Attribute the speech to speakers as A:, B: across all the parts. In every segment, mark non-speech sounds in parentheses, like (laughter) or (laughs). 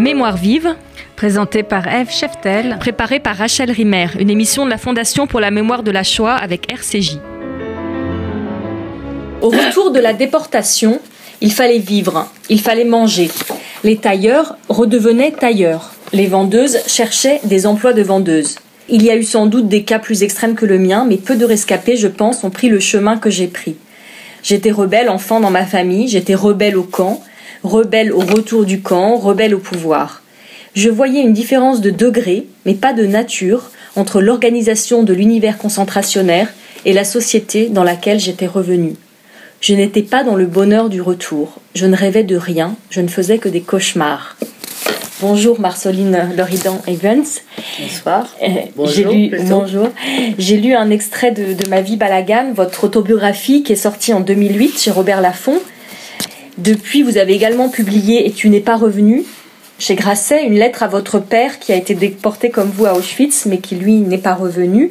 A: Mémoire vive,
B: Présenté par Eve Cheftel.
A: préparée par Rachel Rimer, une émission de la Fondation pour la mémoire de la Shoah avec RCJ. Au retour de la déportation, il fallait vivre, il fallait manger. Les tailleurs redevenaient tailleurs. Les vendeuses cherchaient des emplois de vendeuses. Il y a eu sans doute des cas plus extrêmes que le mien, mais peu de rescapés, je pense, ont pris le chemin que j'ai pris. J'étais rebelle enfant dans ma famille, j'étais rebelle au camp, rebelle au retour du camp, rebelle au pouvoir. Je voyais une différence de degré, mais pas de nature, entre l'organisation de l'univers concentrationnaire et la société dans laquelle j'étais revenue. Je n'étais pas dans le bonheur du retour. Je ne rêvais de rien. Je ne faisais que des cauchemars. Bonjour Marceline Loridan Evans.
C: Bonsoir.
A: Euh, J'ai
C: Bonjour,
A: lu. J'ai lu un extrait de, de Ma vie Balagan, votre autobiographie qui est sortie en 2008 chez Robert Laffont. Depuis, vous avez également publié Et tu n'es pas revenu chez Grasset, une lettre à votre père qui a été déporté comme vous à Auschwitz, mais qui lui n'est pas revenu.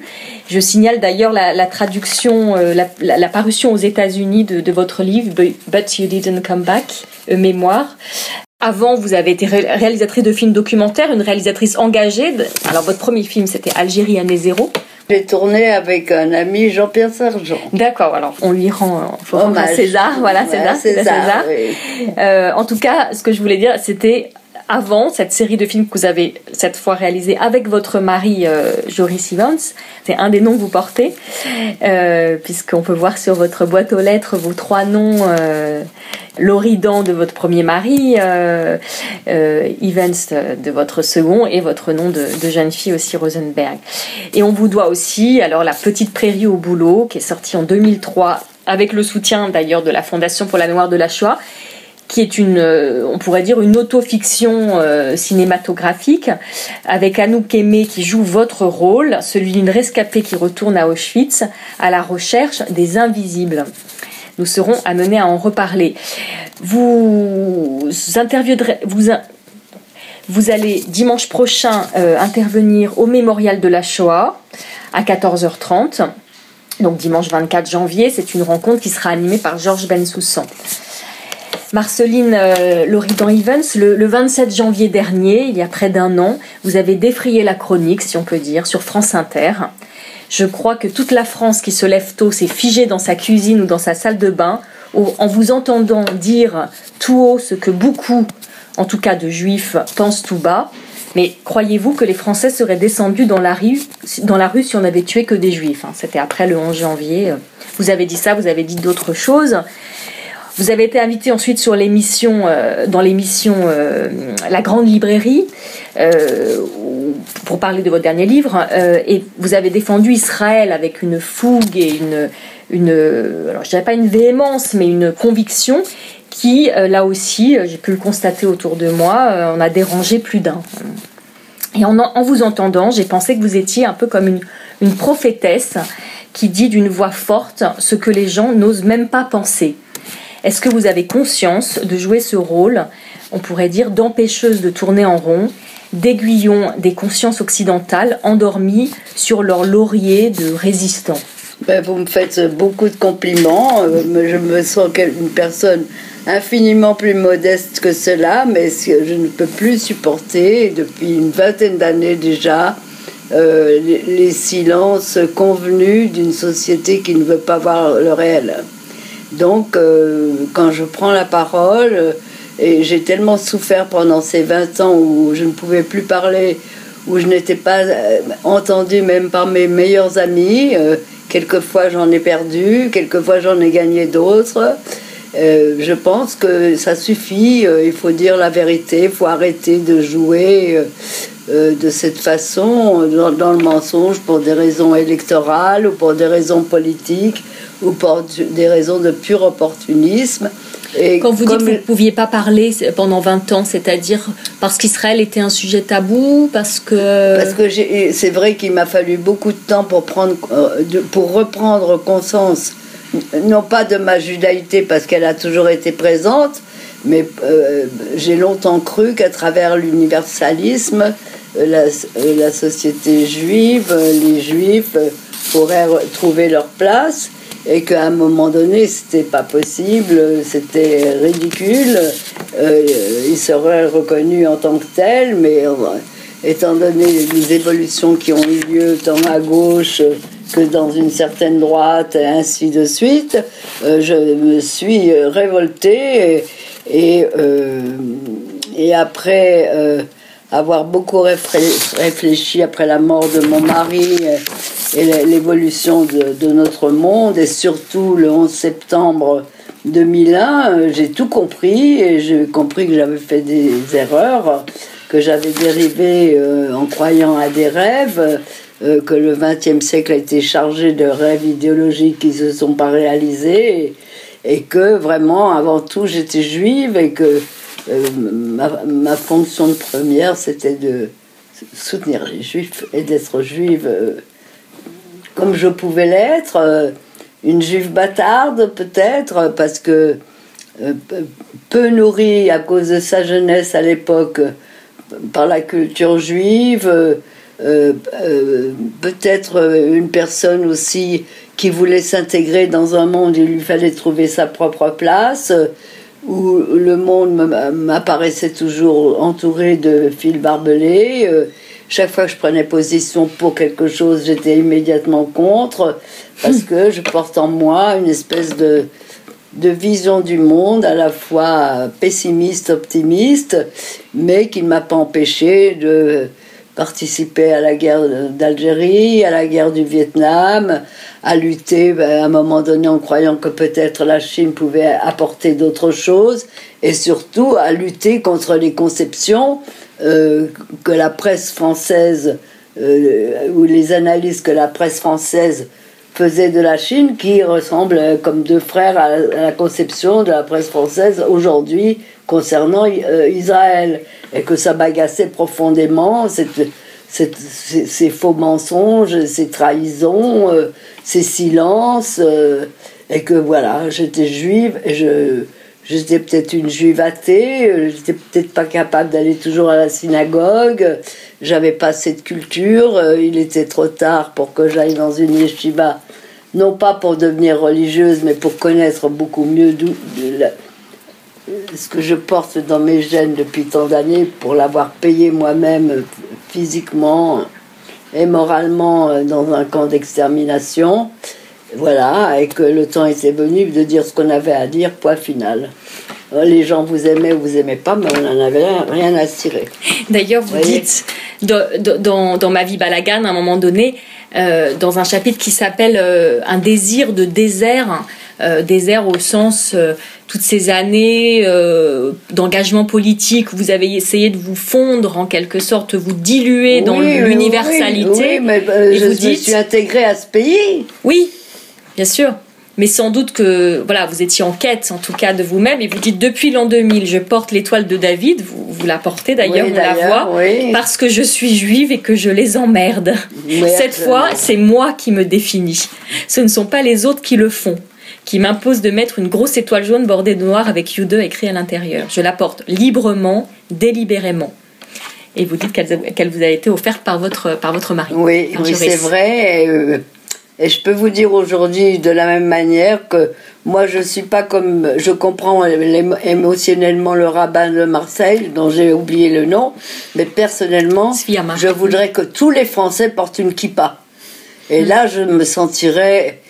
A: Je signale d'ailleurs la, traduction, euh, la, parution aux États-Unis de, votre livre But You Didn't Come Back, euh, Mémoire. Avant, vous avez été ré- réalisatrice de films documentaires, une réalisatrice engagée. Alors, votre premier film, c'était Algérie année zéro.
C: J'ai tourné avec un ami Jean-Pierre Sergent.
A: D'accord, alors on lui rend, euh, faut rendre à
C: Hommage.
A: César, voilà, César, César.
C: oui.
A: Euh, en tout cas, ce que je voulais dire, c'était avant cette série de films que vous avez cette fois réalisé avec votre mari euh, Joris Evans, c'est un des noms que vous portez, euh, puisqu'on peut voir sur votre boîte aux lettres vos trois noms, Loridan de votre premier mari, euh, euh, Evans de votre second et votre nom de, jeune fille aussi Rosenberg. Et on vous doit aussi alors la petite prairie au boulot qui est sortie en 2003 avec le soutien d'ailleurs de la Fondation pour la mémoire de la Shoah qui est une, euh, on pourrait dire, une autofiction cinématographique, avec Anouk Aimé qui joue votre rôle, celui d'une rescapée qui retourne à Auschwitz à la recherche des invisibles. Nous serons amenés à en reparler. Vous vous allez dimanche prochain euh, intervenir au mémorial de la Shoah à 14h30. Donc dimanche 24 janvier, c'est une rencontre qui sera animée par Georges Bensoussan. Marceline euh, Loridan Evans, le, le 27 janvier dernier, il y a près d'un an, vous avez défrayé la chronique, si on peut dire, sur France Inter. Je crois que toute la France qui se lève tôt s'est figée dans sa cuisine ou dans sa salle de bain en vous entendant dire tout haut ce que beaucoup, en tout cas de juifs, pensent tout bas. Mais croyez-vous que les Français seraient descendus dans la rue, dans la rue si on avait tué que des juifs hein? C'était après le 11 janvier. Vous avez dit ça, vous avez dit d'autres choses. Vous avez été invité ensuite sur l'émission, euh, dans l'émission euh, La Grande Librairie, euh, pour parler de votre dernier livre, et vous avez défendu Israël avec une fougue et une, alors je dirais pas une véhémence, mais une conviction qui, là aussi, j'ai pu le constater autour de moi, en a dérangé plus d'un. Et en, vous entendant, j'ai pensé que vous étiez un peu comme une prophétesse qui dit d'une voix forte ce que les gens n'osent même pas penser. Est-ce que vous avez conscience de jouer ce rôle, on pourrait dire, d'empêcheuse de tourner en rond, d'aiguillon des consciences occidentales endormies sur leur laurier de résistants
C: Ben, vous me faites beaucoup de compliments. euh, je me sens une personne infiniment plus modeste que cela, mais je ne peux plus supporter depuis une vingtaine d'années déjà. euh, les silences convenus d'une société qui ne veut pas voir le réel. Donc, euh, quand je prends la parole, euh, et j'ai tellement souffert pendant ces 20 ans où je ne pouvais plus parler, où je n'étais pas euh, entendue même par mes meilleurs amis, quelquefois j'en ai perdu, quelquefois j'en ai gagné d'autres. Je pense que ça suffit, il faut dire la vérité, il faut arrêter de jouer euh, de cette façon dans, dans le mensonge pour des raisons électorales ou pour des raisons politiques ou pour du- des raisons de pur opportunisme. Et
A: Quand vous dites que vous ne pouviez pas parler pendant 20 ans, c'est-à-dire parce qu'Israël était un sujet tabou, parce que...
C: Parce que c'est vrai qu'il m'a fallu beaucoup de temps pour, prendre, euh, pour reprendre conscience, non pas de ma judaïté parce qu'elle a toujours été présente, mais euh, j'ai longtemps cru qu'à travers l'universalisme, la, euh, la société juive, euh, les juifs euh, pourraient trouver leur place et qu'à un moment donné, c'était pas possible, c'était ridicule, euh, il serait reconnu en tant que tel, mais euh, étant donné les évolutions qui ont eu lieu tant à gauche que dans une certaine droite et ainsi de suite, euh, je me suis révoltée et, et, après avoir beaucoup réfléchi après la mort de mon mari et l'évolution de, notre monde. Et surtout le 11 septembre 2001, euh, j'ai tout compris et j'ai compris que j'avais fait des erreurs, que j'avais dérivé euh, en croyant à des rêves, euh, que le XXe siècle a été chargé de rêves idéologiques qui ne se sont pas réalisés et, que vraiment, avant tout, j'étais juive et que ma, ma, fonction de première, c'était de soutenir les juifs et d'être juive comme je pouvais l'être une juive bâtarde peut-être, parce que euh, peu nourrie à cause de sa jeunesse à l'époque par la culture juive, euh, euh, peut-être une personne aussi qui voulait s'intégrer dans un monde, il lui fallait trouver sa propre place, où le monde m'apparaissait toujours entouré de fils barbelés. chaque fois que je prenais position pour quelque chose, j'étais immédiatement contre parce que je porte en moi une espèce de, de vision du monde à la fois pessimiste, optimiste, mais qui ne m'a pas empêché de participer à la guerre d'Algérie, à la guerre du Vietnam, à lutter ben, à un moment donné en croyant que peut-être la Chine pouvait apporter d'autres choses, et surtout à lutter contre les conceptions euh, que la presse française, euh, ou les analyses que la presse française faisait de la Chine qui ressemble euh, comme deux frères à la conception de la presse française aujourd'hui concernant euh, Israël et que ça m'agaçait profondément ces faux mensonges, ces trahisons, euh, ces silences et que voilà, j'étais juive et je J'étais peut-être une juive athée, j'étais peut-être pas capable d'aller toujours à la synagogue, j'avais pas de culture, il était trop tard pour que j'aille dans une yeshiva non pas pour devenir religieuse, mais pour connaître beaucoup mieux ce que je porte dans mes gènes depuis tant d'années, pour l'avoir payé moi-même physiquement et moralement euh, dans un camp d'extermination. Voilà, et que le temps était venu de dire ce qu'on avait à dire, point final. Euh, les gens vous aimaient ou vous aimaient pas, mais on n'en avait rien, à cirer.
A: D'ailleurs, vous, dites, dans, dans, Ma vie balagane, à un moment donné, euh, dans un chapitre qui s'appelle euh, Un désir de désert, euh, désert au sens toutes ces années d'engagement politique, vous avez essayé de vous fondre en quelque sorte, vous diluer dans l'universalité.
C: Oui, mais je vous me suis intégrée à ce pays.
A: Oui, bien sûr mais sans doute que voilà, vous étiez en quête en tout cas de vous-même et vous dites depuis l'an 2000, je porte l'étoile de David, vous, vous la portez d'ailleurs, on la voit, parce que je suis juive et que je les emmerde. Cette fois, c'est moi qui me définis. Ce ne sont pas les autres qui le font qui m'imposent de mettre une grosse étoile jaune bordée de noir avec You2 écrit à l'intérieur. Je la porte librement, délibérément. Et vous dites qu'elle vous a été offerte par votre, par votre mari.
C: Oui, oui c'est vrai. Euh, et je peux vous dire aujourd'hui de la même manière que moi je suis pas comme je comprends émotionnellement le rabbin de Marseille dont j'ai oublié le nom, mais personnellement je voudrais que tous les Français portent une kippa. Et là je me sentirais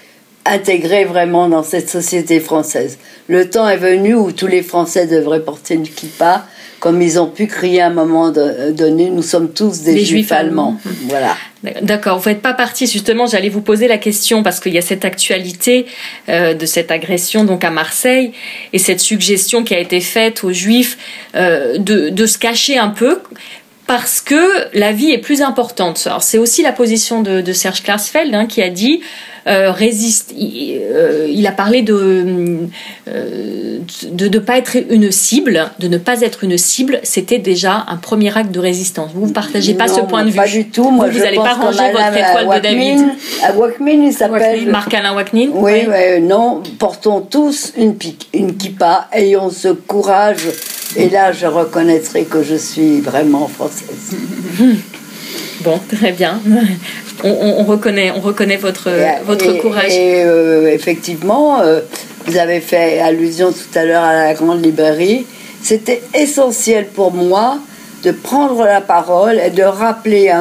C: intégré vraiment dans cette société française. Le temps est venu où tous les Français devraient porter une kippa comme ils ont pu crier à un moment donné, nous sommes tous des, juifs, allemands. Voilà.
A: D'accord, vous n'êtes pas parti justement, j'allais vous poser la question parce qu'il y a cette actualité euh, de cette agression donc à Marseille et cette suggestion qui a été faite aux juifs euh, de, de, se cacher un peu parce que la vie est plus importante. Alors c'est aussi la position de, de Serge Klarsfeld hein, qui a dit euh, résiste. Euh, il, a parlé de euh, de ne pas être une cible, de ne pas être une cible. C'était déjà un premier acte de résistance. Vous ne partagez pas ce point de vue.
C: Pas du tout. Moi,
A: vous n'allez pas ranger votre étoile de David.
C: À Wakmin, il s'appelle.
A: Marc-Alain Wakmin.
C: Oui, oui. non. Portons tous une, une kippa. Ayons ce courage. Et là, je reconnaîtrai que je suis vraiment française. (laughs)
A: Bon, très bien on, reconnaît, on reconnaît votre, votre courage.
C: Et euh, effectivement, euh, vous avez fait allusion tout à l'heure à la grande librairie. c'était essentiel pour moi de prendre la parole et de rappeler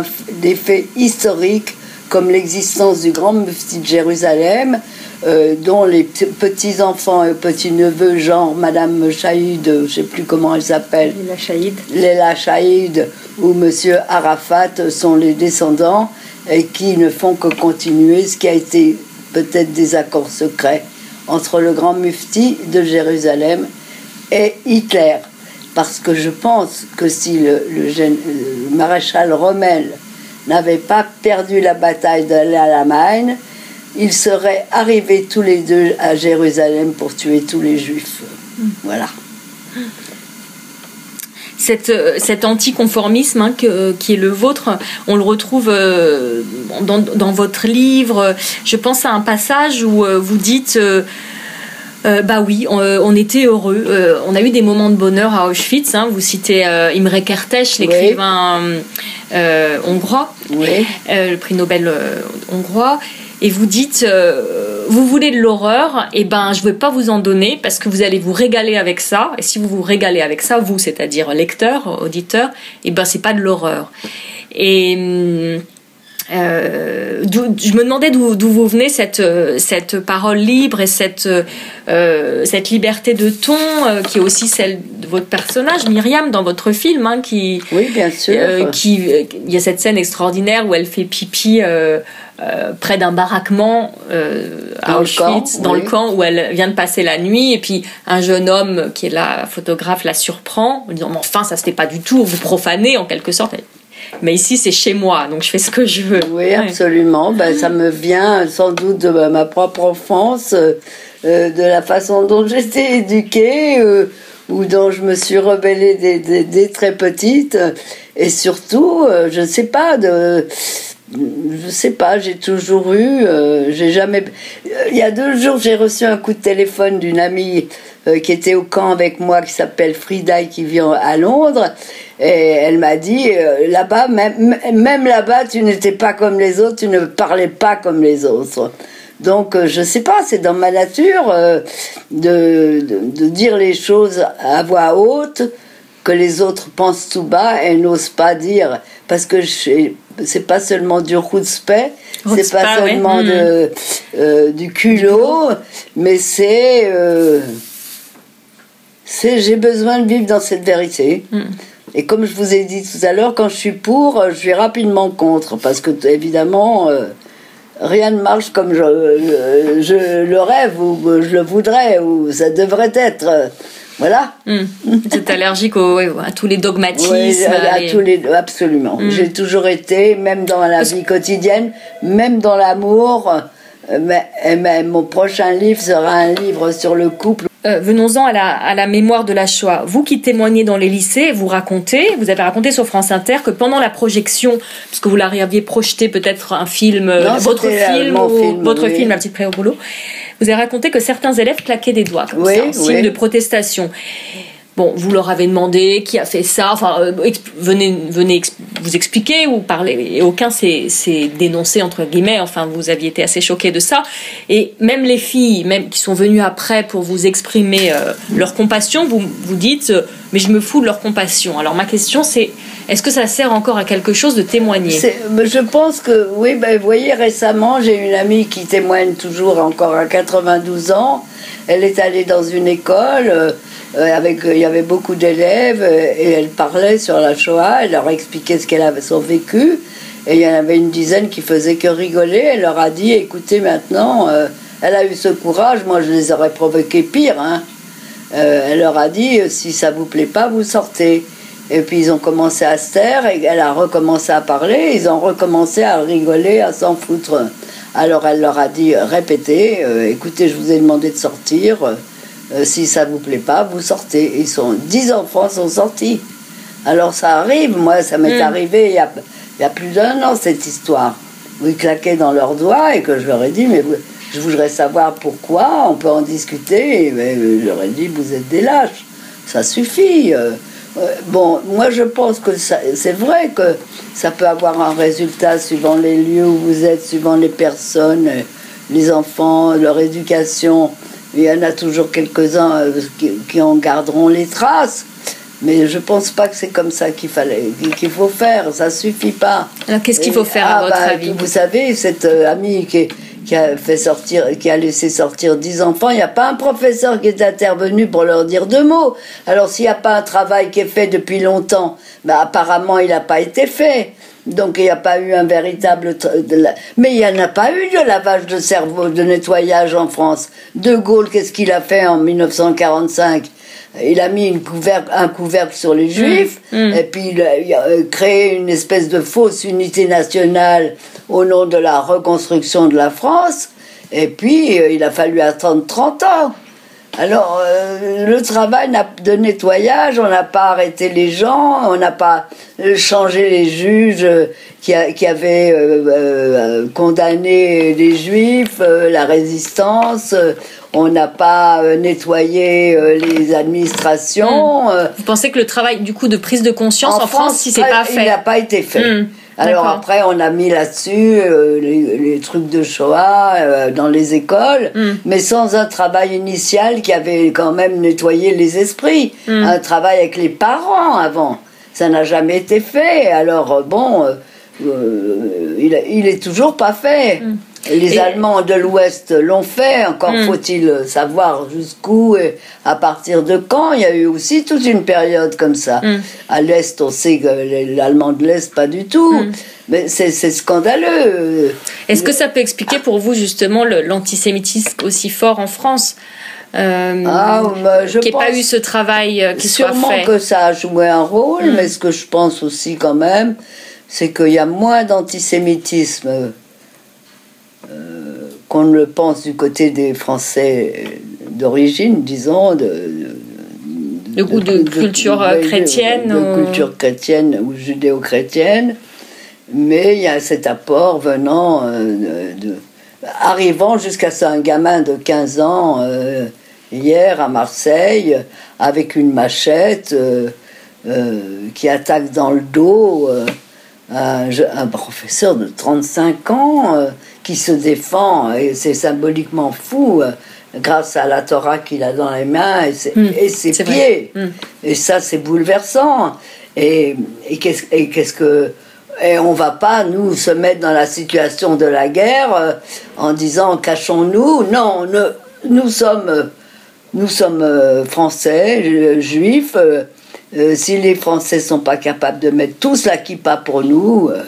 C: des faits historiques comme l'existence du grand mufti de Jérusalem, euh, dont les petits-enfants et petits-neveux, genre Madame Chaïd, je ne sais plus comment elle s'appelle.
A: Léla Chaïd.
C: Léla Chaïd ou Monsieur Arafat sont les descendants et qui ne font que continuer ce qui a été peut-être des accords secrets entre le grand mufti de Jérusalem et Hitler. Parce que je pense que si le, maréchal Rommel n'avait pas perdu la bataille de l'Allemagne, ils seraient arrivés tous les deux à Jérusalem pour tuer tous les juifs. Voilà.
A: Cette, cet anticonformisme hein, qui est le vôtre, on le retrouve euh, dans, votre livre. Je pense à un passage où euh, vous dites euh, bah oui, on, était heureux. on a eu des moments de bonheur à Auschwitz. Hein. Vous citez Imre Kertész, l'écrivain hongrois, le prix Nobel hongrois et vous dites euh, vous voulez de l'horreur et eh ben je ne vais pas vous en donner parce que vous allez vous régaler avec ça et si vous vous régalez avec ça vous c'est-à-dire lecteur auditeur et eh ben c'est pas de l'horreur et euh, je me demandais d'où vous venez cette, cette parole libre et cette, euh, cette liberté de ton euh, qui est aussi celle de votre personnage, Myriam, dans votre film. Hein, qui,
C: oui, bien sûr.
A: Euh, qui, il y a cette scène extraordinaire où elle fait pipi près d'un baraquement à Auschwitz, dans le camp où elle vient de passer la nuit. Et puis un jeune homme qui est là, photographe, la surprend en disant Mais enfin, ça se fait pas du tout, vous profanez en quelque sorte. Mais ici, c'est chez moi, donc je fais ce que je veux.
C: Oui, absolument. Ben, ça me vient sans doute de ma propre enfance, euh, euh, de la façon dont j'étais éduquée, euh, ou dont je me suis rebellée dès, très petite. Et surtout, je ne sais pas, de, je sais pas, j'ai toujours eu, j'ai jamais. Il y a deux jours, j'ai reçu un coup de téléphone d'une amie qui était au camp avec moi, qui s'appelle Frida et qui vit à Londres. Et elle m'a dit, euh, là-bas, même, même là-bas, tu n'étais pas comme les autres, tu ne parlais pas comme les autres. Donc, euh, je sais pas, c'est dans ma nature euh, de, de, dire les choses à voix haute que les autres pensent tout bas et n'osent pas dire. Parce que c'est pas seulement du chutzpah, c'est pas seulement de, hmm. du culot, mais c'est. c'est j'ai besoin de vivre dans cette vérité. Hmm. Et comme je vous ai dit tout à l'heure, quand je suis pour, je suis rapidement contre, parce que évidemment, euh, rien ne marche comme je, je, le rêve ou je le voudrais ou ça devrait être. Voilà.
A: Vous êtes allergique à tous les dogmatismes. Oui,
C: à, tous les, absolument. Hmm. J'ai toujours été, même dans la vie quotidienne, même dans l'amour. Euh, mais, mon prochain livre sera un livre sur le couple
A: euh, venons-en à la, à la, mémoire de la Shoah. Vous qui témoignez dans les lycées, vous racontez, vous avez raconté sur France Inter que pendant la projection, parce que vous l'aviez projeté peut-être un film, euh, votre film, ou, votre film, La petite pré au boulot, vous avez raconté que certains élèves claquaient des doigts comme ça, en signe de protestation. Bon, vous leur avez demandé qui a fait ça, enfin, euh, venez, venez vous expliquer ou parler, et aucun s'est dénoncé, entre guillemets, enfin, vous aviez été assez choqués de ça. Et même les filles, même qui sont venues après pour vous exprimer euh, leur compassion, vous vous dites, euh, mais je me fous de leur compassion. Alors ma question, c'est, est-ce que ça sert encore à quelque chose de témoigner?
C: Je pense que, oui, ben, vous voyez, récemment, j'ai une amie qui témoigne toujours encore à 92 ans. Elle est allée dans une école euh, avec, il y avait beaucoup d'élèves euh, et elle parlait sur la Shoah, elle leur expliquait ce qu'elle avait son vécu. Et il y en avait une dizaine qui faisaient que rigoler. Elle leur a dit écoutez, maintenant, euh, elle a eu ce courage, moi je les aurais provoqués pire. Hein. elle leur a dit si ça vous plaît pas, vous sortez. Et puis ils ont commencé à se taire et elle a recommencé à parler. Ils ont recommencé à rigoler, à s'en foutre. Alors elle leur a dit répétez écoutez, je vous ai demandé de sortir. Euh, si ça vous plaît pas, vous sortez. Ils sont, dix enfants sont sortis. Alors ça arrive, moi ça m'est hmm. arrivé il y, a, il y a plus d'un an cette histoire, où ils claquaient dans leurs doigts et que je leur ai dit, mais je voudrais savoir pourquoi, on peut en discuter. Et je leur ai dit, vous êtes des lâches, ça suffit. Euh, euh, bon, moi je pense que c'est vrai que ça peut avoir un résultat suivant les lieux où vous êtes, suivant les personnes, les enfants, leur éducation il y en a toujours quelques-uns euh, qui, qui en garderont les traces. Mais je pense pas que c'est comme ça qu'il fallait, qu'il faut faire. Ça suffit pas.
A: Alors qu'est-ce qu'il faut faire à
C: Ah,
A: votre
C: bah,
A: avis?
C: Vous savez, cette euh, amie qui, qui a fait sortir, qui a laissé sortir 10 enfants, il n'y a pas un professeur qui est intervenu pour leur dire deux mots. Alors s'il n'y a pas un travail qui est fait depuis longtemps, bah, apparemment il n'a pas été fait. Donc il n'y a pas eu un véritable... Mais il n'y en a pas eu de lavage de cerveau, de nettoyage en France. De Gaulle, qu'est-ce qu'il a fait en 1945 il a mis une couvercle, un couvercle sur les juifs,
A: mm.
C: et puis il a, il a, euh, créé une espèce de fausse unité nationale au nom de la reconstruction de la France, et puis euh, il a fallu attendre 30 ans. Alors, euh, le travail de nettoyage, on n'a pas arrêté les gens, on n'a pas changé les juges qui, a- qui avaient euh, euh, condamné les juifs, la résistance, on n'a pas euh, nettoyé euh, les administrations. euh,
A: Vous pensez que le travail du coup de prise de conscience en, France, si c'est pas
C: Il
A: fait
C: n'a pas été fait.
A: Hmm,
C: Alors après, on a mis là-dessus euh, les, les trucs de Shoah euh, dans les écoles,
A: Hmm.
C: mais sans un travail initial qui avait quand même nettoyé les esprits.
A: Hmm.
C: Un travail avec les parents avant. Ça n'a jamais été fait. Alors bon, euh, il, il est toujours pas fait. Les
A: Hmm. Et-
C: Allemands de l'Ouest l'ont fait, encore
A: Mm.
C: faut-il savoir jusqu'où et à partir de quand. Il y a eu aussi toute une période comme ça.
A: Mm.
C: À l'Est, on sait que l'Allemand de l'Est, pas du tout.
A: Mm.
C: Mais c'est scandaleux.
A: Est-ce que ça peut expliquer pour vous justement l'antisémitisme aussi fort en France euh,
C: Ah, bah, je
A: Qu'il n'y ait pas eu ce travail euh, qui soit
C: Sûrement
A: fait.
C: que ça a joué un rôle, mais ce que je pense aussi quand même, c'est qu'il y a moins d'antisémitisme euh, qu'on ne le pense du côté des Français d'origine, disons, de,
A: De goût de culture, euh,
C: de-
A: chrétienne
C: de,
A: ou-
C: culture chrétienne ou judéo-chrétienne, mais il y a cet apport venant euh, de, de- arrivant jusqu'à ça, un gamin de 15 ans euh, hier à Marseille avec une machette euh, euh, qui attaque dans le dos euh, un, je- un professeur de 35 ans euh, qui se défend et c'est symboliquement fou euh, grâce à la Torah qu'il a dans les mains et ses,
A: Mm,
C: et ses
A: c'est vrai.
C: pieds.
A: Mm.
C: Et ça, c'est bouleversant. Et, et qu'est-ce que. Et on va pas, nous, se mettre dans la situation de la guerre euh, en disant cachons-nous. Non, ne- nous sommes, nous sommes français, juifs. Euh, si les Français sont pas capables de mettre tous la kippa pour nous, euh,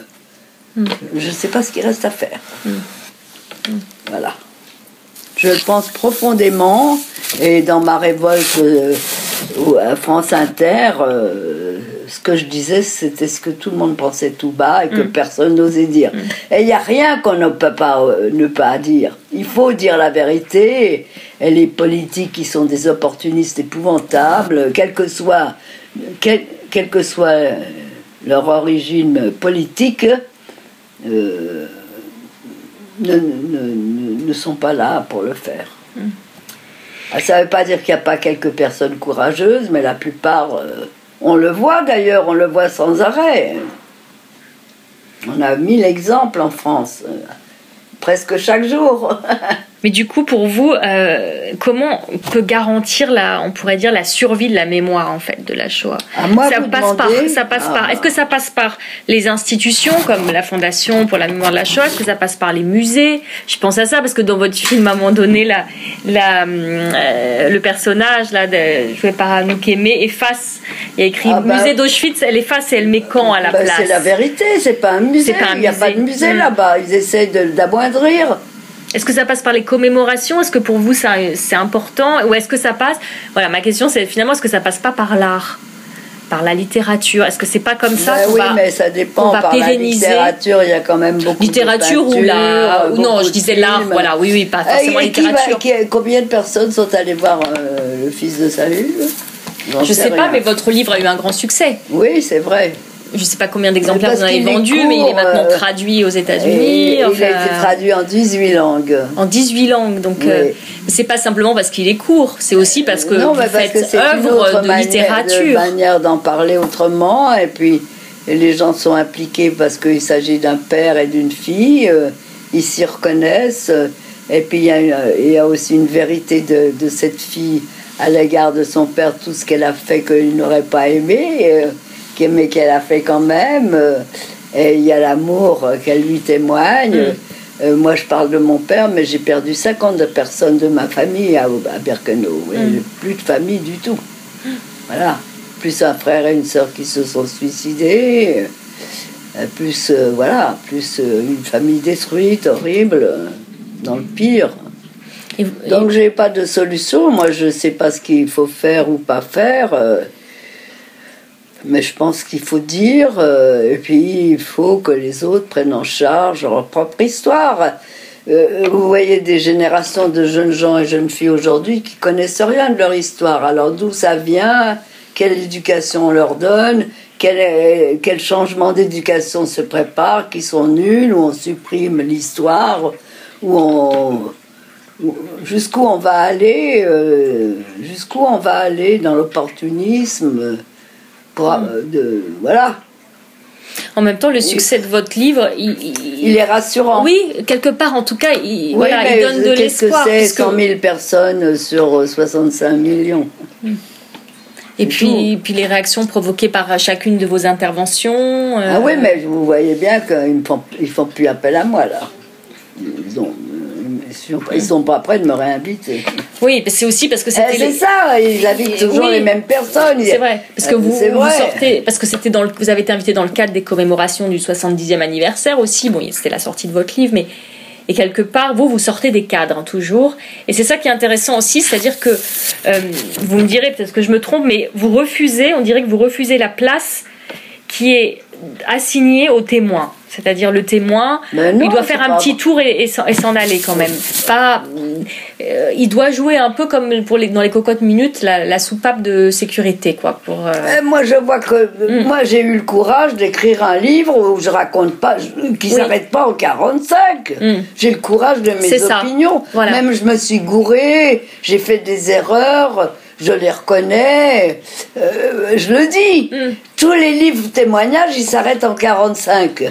C: je ne sais pas ce qu'il reste à faire. Voilà. Je le pense profondément et dans ma révolte euh, à France Inter, euh, ce que je disais, c'était ce que tout le monde pensait tout bas et que personne n'osait dire. Et il n'y a rien qu'on ne peut pas ne pas dire. Il faut dire la vérité. Et les politiques qui sont des opportunistes épouvantables, quel que soit, quel, quelle que soit leur origine politique, euh, ne, ne- ne- ne sont pas là pour le faire. Ah, Ça ne veut pas dire qu'il n'y a pas quelques personnes courageuses, mais la plupart, euh, on le voit d'ailleurs, on le voit sans arrêt. On a mille exemples en France, euh, presque chaque jour. (laughs)
A: Mais du coup, pour vous, euh, comment on peut garantir la, on pourrait dire la survie de la mémoire en fait de la Shoah
C: À moi,
A: Ça
C: vous
A: passe par, ça passe
C: Ah,
A: par. Est-ce que ça passe par les institutions comme la Fondation pour la mémoire de la Shoah? Est-ce que ça passe par les musées? Je pense à ça parce que dans votre film, à un moment donné, la, la, euh, le personnage là, de, joué par Anouk Aimé efface. Il y a écrit
C: Ah bah-
A: musée d'Auschwitz. Elle efface et elle met quand à la
C: Ben,
A: place?
C: c'est la vérité, c'est pas un musée.
A: C'est pas un
C: Il n'y a pas de
A: musée. Mm.
C: là-bas. Ils essaient d'amoindrir.
A: Est-ce que ça passe par les commémorations? Est-ce que pour vous c'est important? Ou est-ce que ça passe? Voilà, ma question c'est finalement est-ce que ça passe pas par l'art? Par la littérature? Est-ce que c'est pas comme ça
C: Ben
A: qu'on
C: oui,
A: va-
C: mais ça dépend.
A: va
C: par
A: pérenniser?
C: la littérature, il y a quand même beaucoup
A: Littérature
C: de
A: ou la ou non, je disais l'art, voilà, oui, oui, pas forcément
C: et qui va-
A: littérature.
C: qui- combien de personnes sont allées voir euh, le fils de Saül?
A: Je sais pas, mais votre livre a eu un grand succès.
C: Oui, c'est vrai.
A: Je sais pas combien d'exemplaires vous en avez vendu, mais il est maintenant
C: euh,
A: traduit aux États-Unis.
C: il
A: enfin,
C: a été traduit en 18 langues.
A: en 18 langues, donc
C: Oui.
A: euh, c'est pas simplement parce qu'il est court, c'est aussi parce que
C: non,
A: vous
C: parce
A: faites
C: une
A: œuvre de
C: manière,
A: littérature.
C: manière d'en parler autrement. Et puis, les gens sont impliqués parce qu'il s'agit d'un père et d'une fille. euh, ils s'y reconnaissent. euh, Et puis il y, a, une- il y a aussi une vérité de, de cette fille à l'égard de son père, tout ce qu'elle a fait qu'il n'aurait pas aimé, mais qu'elle a fait quand même. euh, et il y a l'amour qu'elle lui témoigne.
A: Mm.
C: Euh, moi, je parle de mon père, mais j'ai perdu 50 personnes de ma famille à, à Birkenau. Et
A: Mm.
C: Plus de famille du tout. Voilà. Plus un frère et une sœur qui se sont suicidés. euh, plus, euh, voilà, plus euh, une famille détruite, horrible, dans le pire.
A: Et-
C: Donc, j'ai pas de solution. Moi, je sais pas ce qu'il faut faire ou pas faire. Euh, mais je pense qu'il faut dire, euh, et puis il faut que les autres prennent en charge leur propre histoire. Euh, vous voyez des générations de jeunes gens et jeunes filles aujourd'hui qui connaissent rien de leur histoire. Alors d'où ça vient? Quelle éducation on leur donne? Quel, quel changement d'éducation se prépare? Qui sont nuls Ou on supprime l'histoire? Ou on où- jusqu'où on va aller euh, jusqu'où on va aller dans l'opportunisme? Euh, pour, euh, de, voilà.
A: En même temps, le succès de votre livre, il, il-
C: il est rassurant.
A: Oui, quelque part, en tout cas, il,
C: Oui,
A: voilà, il
C: mais
A: donne de
C: qu'est-ce que
A: l'espoir.
C: c'est
A: puisque-
C: 100 000 personnes sur euh, 65 millions?
A: Et
C: c'est
A: puis, puis les réactions provoquées par chacune de vos interventions. euh,
C: ah oui mais vous voyez bien qu'ils ne font, plus appel à moi là ils sont, ils sont pas prêts de me réinviter.
A: Oui, c'est aussi parce que
C: Eh,
A: c'était.
C: c'est ça, ils habitent toujours
A: Oui.
C: les mêmes personnes.
A: C'est vrai, parce que
C: Euh,
A: vous, vous
C: vrai.
A: sortez, parce que c'était dans le, vous avez été invité dans le cadre des commémorations du 70e anniversaire aussi. Bon, c'était la sortie de votre livre, mais et quelque part, vous, vous sortez des cadres hein, toujours. Et c'est ça qui est intéressant aussi, c'est-à-dire que euh, vous me direz peut-être que je me trompe, mais vous refusez, on dirait que vous refusez la place qui est assignée au témoin. C'est-à-dire le témoin,
C: non,
A: il doit faire un petit tour et, et s'en aller quand même. Pas, euh, il doit jouer un peu comme pour les, dans les cocottes minutes la, la soupape de sécurité, quoi. Pour, euh,
C: Euh, moi, je vois que
A: Mm.
C: moi, j'ai eu le courage d'écrire un livre où je raconte pas, qui
A: Oui.
C: s'arrête pas en 45.
A: Mm.
C: J'ai le courage de mes opinions.
A: Voilà.
C: Même je me suis gourée, j'ai fait des erreurs, je les reconnais, euh, je le dis.
A: Mm.
C: Tous les livres témoignages, ils s'arrêtent en 45.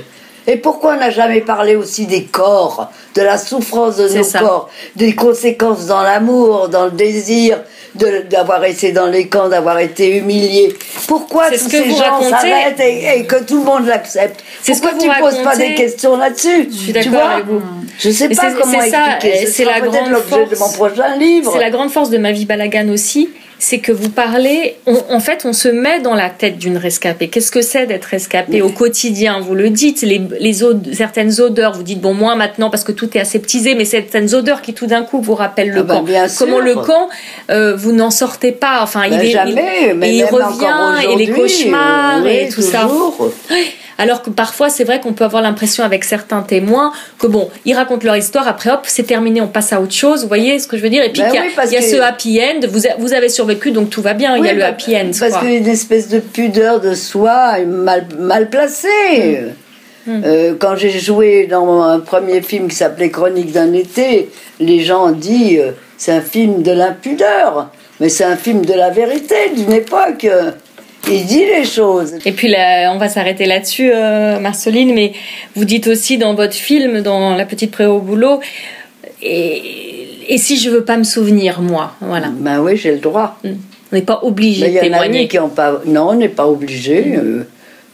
C: Et pourquoi on n'a jamais parlé aussi des corps, de la souffrance de nos
A: ça.
C: corps, des conséquences dans l'amour, dans le désir, d'avoir été dans les camps, d'avoir été humilié? Pourquoi tous
A: ce que
C: ces gens s'arrêtent et, et que tout le monde l'accepte?
A: C'est ce
C: Pourquoi
A: que
C: tu
A: vous
C: poses pas des questions là-dessus?
A: Je suis d'accord avec vous.
C: Je sais
A: Mais
C: pas comment expliquer.
A: c'est la grande
C: l'objet de mon
A: force.
C: prochain livre.
A: C'est la grande force de ma vie Balagan aussi, c'est que vous parlez, on- en fait, on se met dans la tête d'une rescapée. Qu'est-ce que c'est d'être rescapé au quotidien? Vous le dites, les, les certaines odeurs, vous dites, bon, moins maintenant parce que tout est aseptisé, mais certaines odeurs qui tout d'un coup vous rappellent le
C: Ah bah,
A: camp.
C: bien sûr.
A: Comment le camp, euh, vous n'en sortez pas, enfin,
C: Ben,
A: il est.
C: jamais,
A: il,
C: mais
A: et il revient, et les cauchemars, et tout ça. Alors que parfois, c'est vrai qu'on peut avoir l'impression avec certains témoins que bon, ils racontent leur histoire, après hop, c'est terminé, on passe à autre chose. Vous voyez ce que je veux dire? Et puis
C: Ben
A: il y a,
C: oui, parce
A: il y a
C: que-
A: ce happy end. Vous, vous avez survécu, donc tout va bien. il y a le happy end.
C: Parce qu'il y a une espèce de pudeur de soi mal, mal placée.
A: Mm.
C: Euh, quand j'ai joué dans un premier film qui s'appelait Chronique d'un été, les gens ont dit euh, c'est un film de l'impudeur, mais c'est un film de la vérité d'une époque. Euh, Il dit les choses.
A: Et puis là, on va s'arrêter là-dessus, euh, Marceline, mais vous dites aussi dans votre film, dans La petite pré au boulot, et, et si je veux pas me souvenir, moi, voilà.
C: Ben oui, j'ai le droit.
A: On n'est pas obligé
C: il
A: de
C: y en a
A: témoigner.
C: qui ont pas. Non, on n'est pas obligé. euh,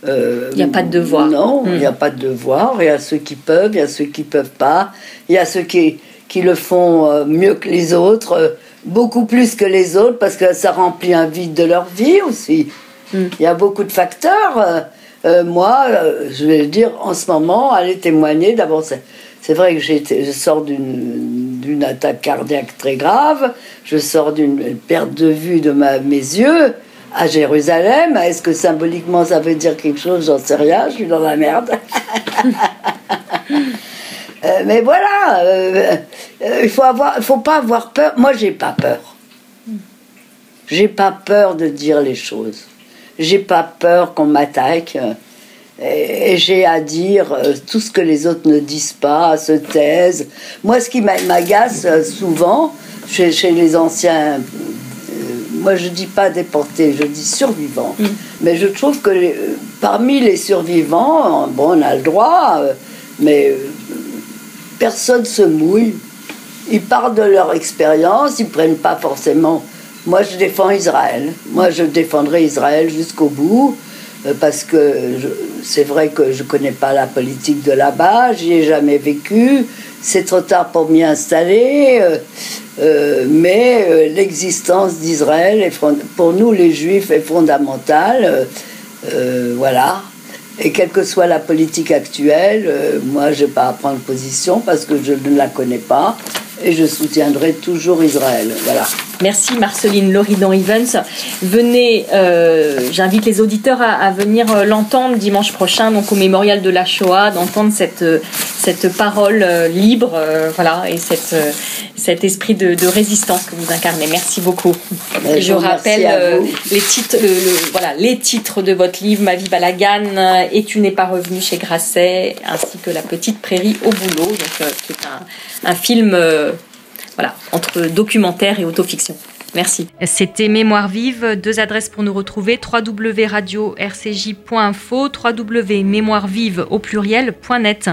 C: euh,
A: Il y a pas de devoir.
C: Non, il
A: Mm.
C: n'y a pas de devoir. Il y a ceux qui peuvent, il y a ceux qui peuvent pas. Il y a ceux qui, qui le font euh, mieux que les autres, euh, beaucoup plus que les autres, parce que ça remplit un vide de leur vie aussi.
A: Mm.
C: Il y a beaucoup de facteurs. euh, euh, moi, euh, je vais le dire, en ce moment, aller témoigner. D'abord, c'est, c'est vrai que je sors d'une, d'une attaque cardiaque très grave. Je sors d'une perte de vue de ma, mes yeux à Jérusalem. Est-ce que symboliquement ça veut dire quelque chose? J'en sais rien. Je suis dans la merde. (laughs) Euh, mais voilà, euh, euh, il faut avoir, faut pas avoir peur. Moi, j'ai pas peur. J'ai pas peur de dire les choses. J'ai pas peur qu'on m'attaque. euh, Et, j'ai à dire euh, tout ce que les autres ne disent pas, se taisent. Moi, ce qui m'a- m'agace euh, souvent chez, chez les anciens, euh, moi je dis pas déportés, je dis survivants. Mais je trouve que les- parmi les survivants, bon, on a le droit, mais personne se mouille. ils parlent de leur expérience, ils prennent pas forcément. Moi, je défends Israël. Moi, je défendrai Israël jusqu'au bout. Euh, parce que c'est vrai que je ne connais pas la politique de là-bas, j'y ai jamais vécu, c'est trop tard pour m'y installer, euh, euh, mais l'existence d'Israël, pour nous les juifs, est fondamentale. voilà. Et quelle que soit la politique actuelle, moi je n'ai pas à prendre position parce que je ne la connais pas et je soutiendrai toujours Israël. Voilà.
A: Merci Marceline Loridan Evans. Venez, euh, j'invite les auditeurs à, venir euh, l'entendre dimanche prochain, donc au mémorial de la Shoah, d'entendre cette, euh, cette parole libre, voilà, et cette, cet esprit de, résistance que vous incarnez. Merci beaucoup. je rappelle les titres, voilà, les titres de votre livre, Ma vie Balagan et Tu n'es pas revenu chez Grasset, ainsi que La petite prairie au boulot, donc qui est un, un film voilà, entre documentaire et autofiction. Merci.
B: C'était Mémoire vive, deux adresses pour nous retrouver www.radio-rcj.info, www.mémoirevive au pluriel.net.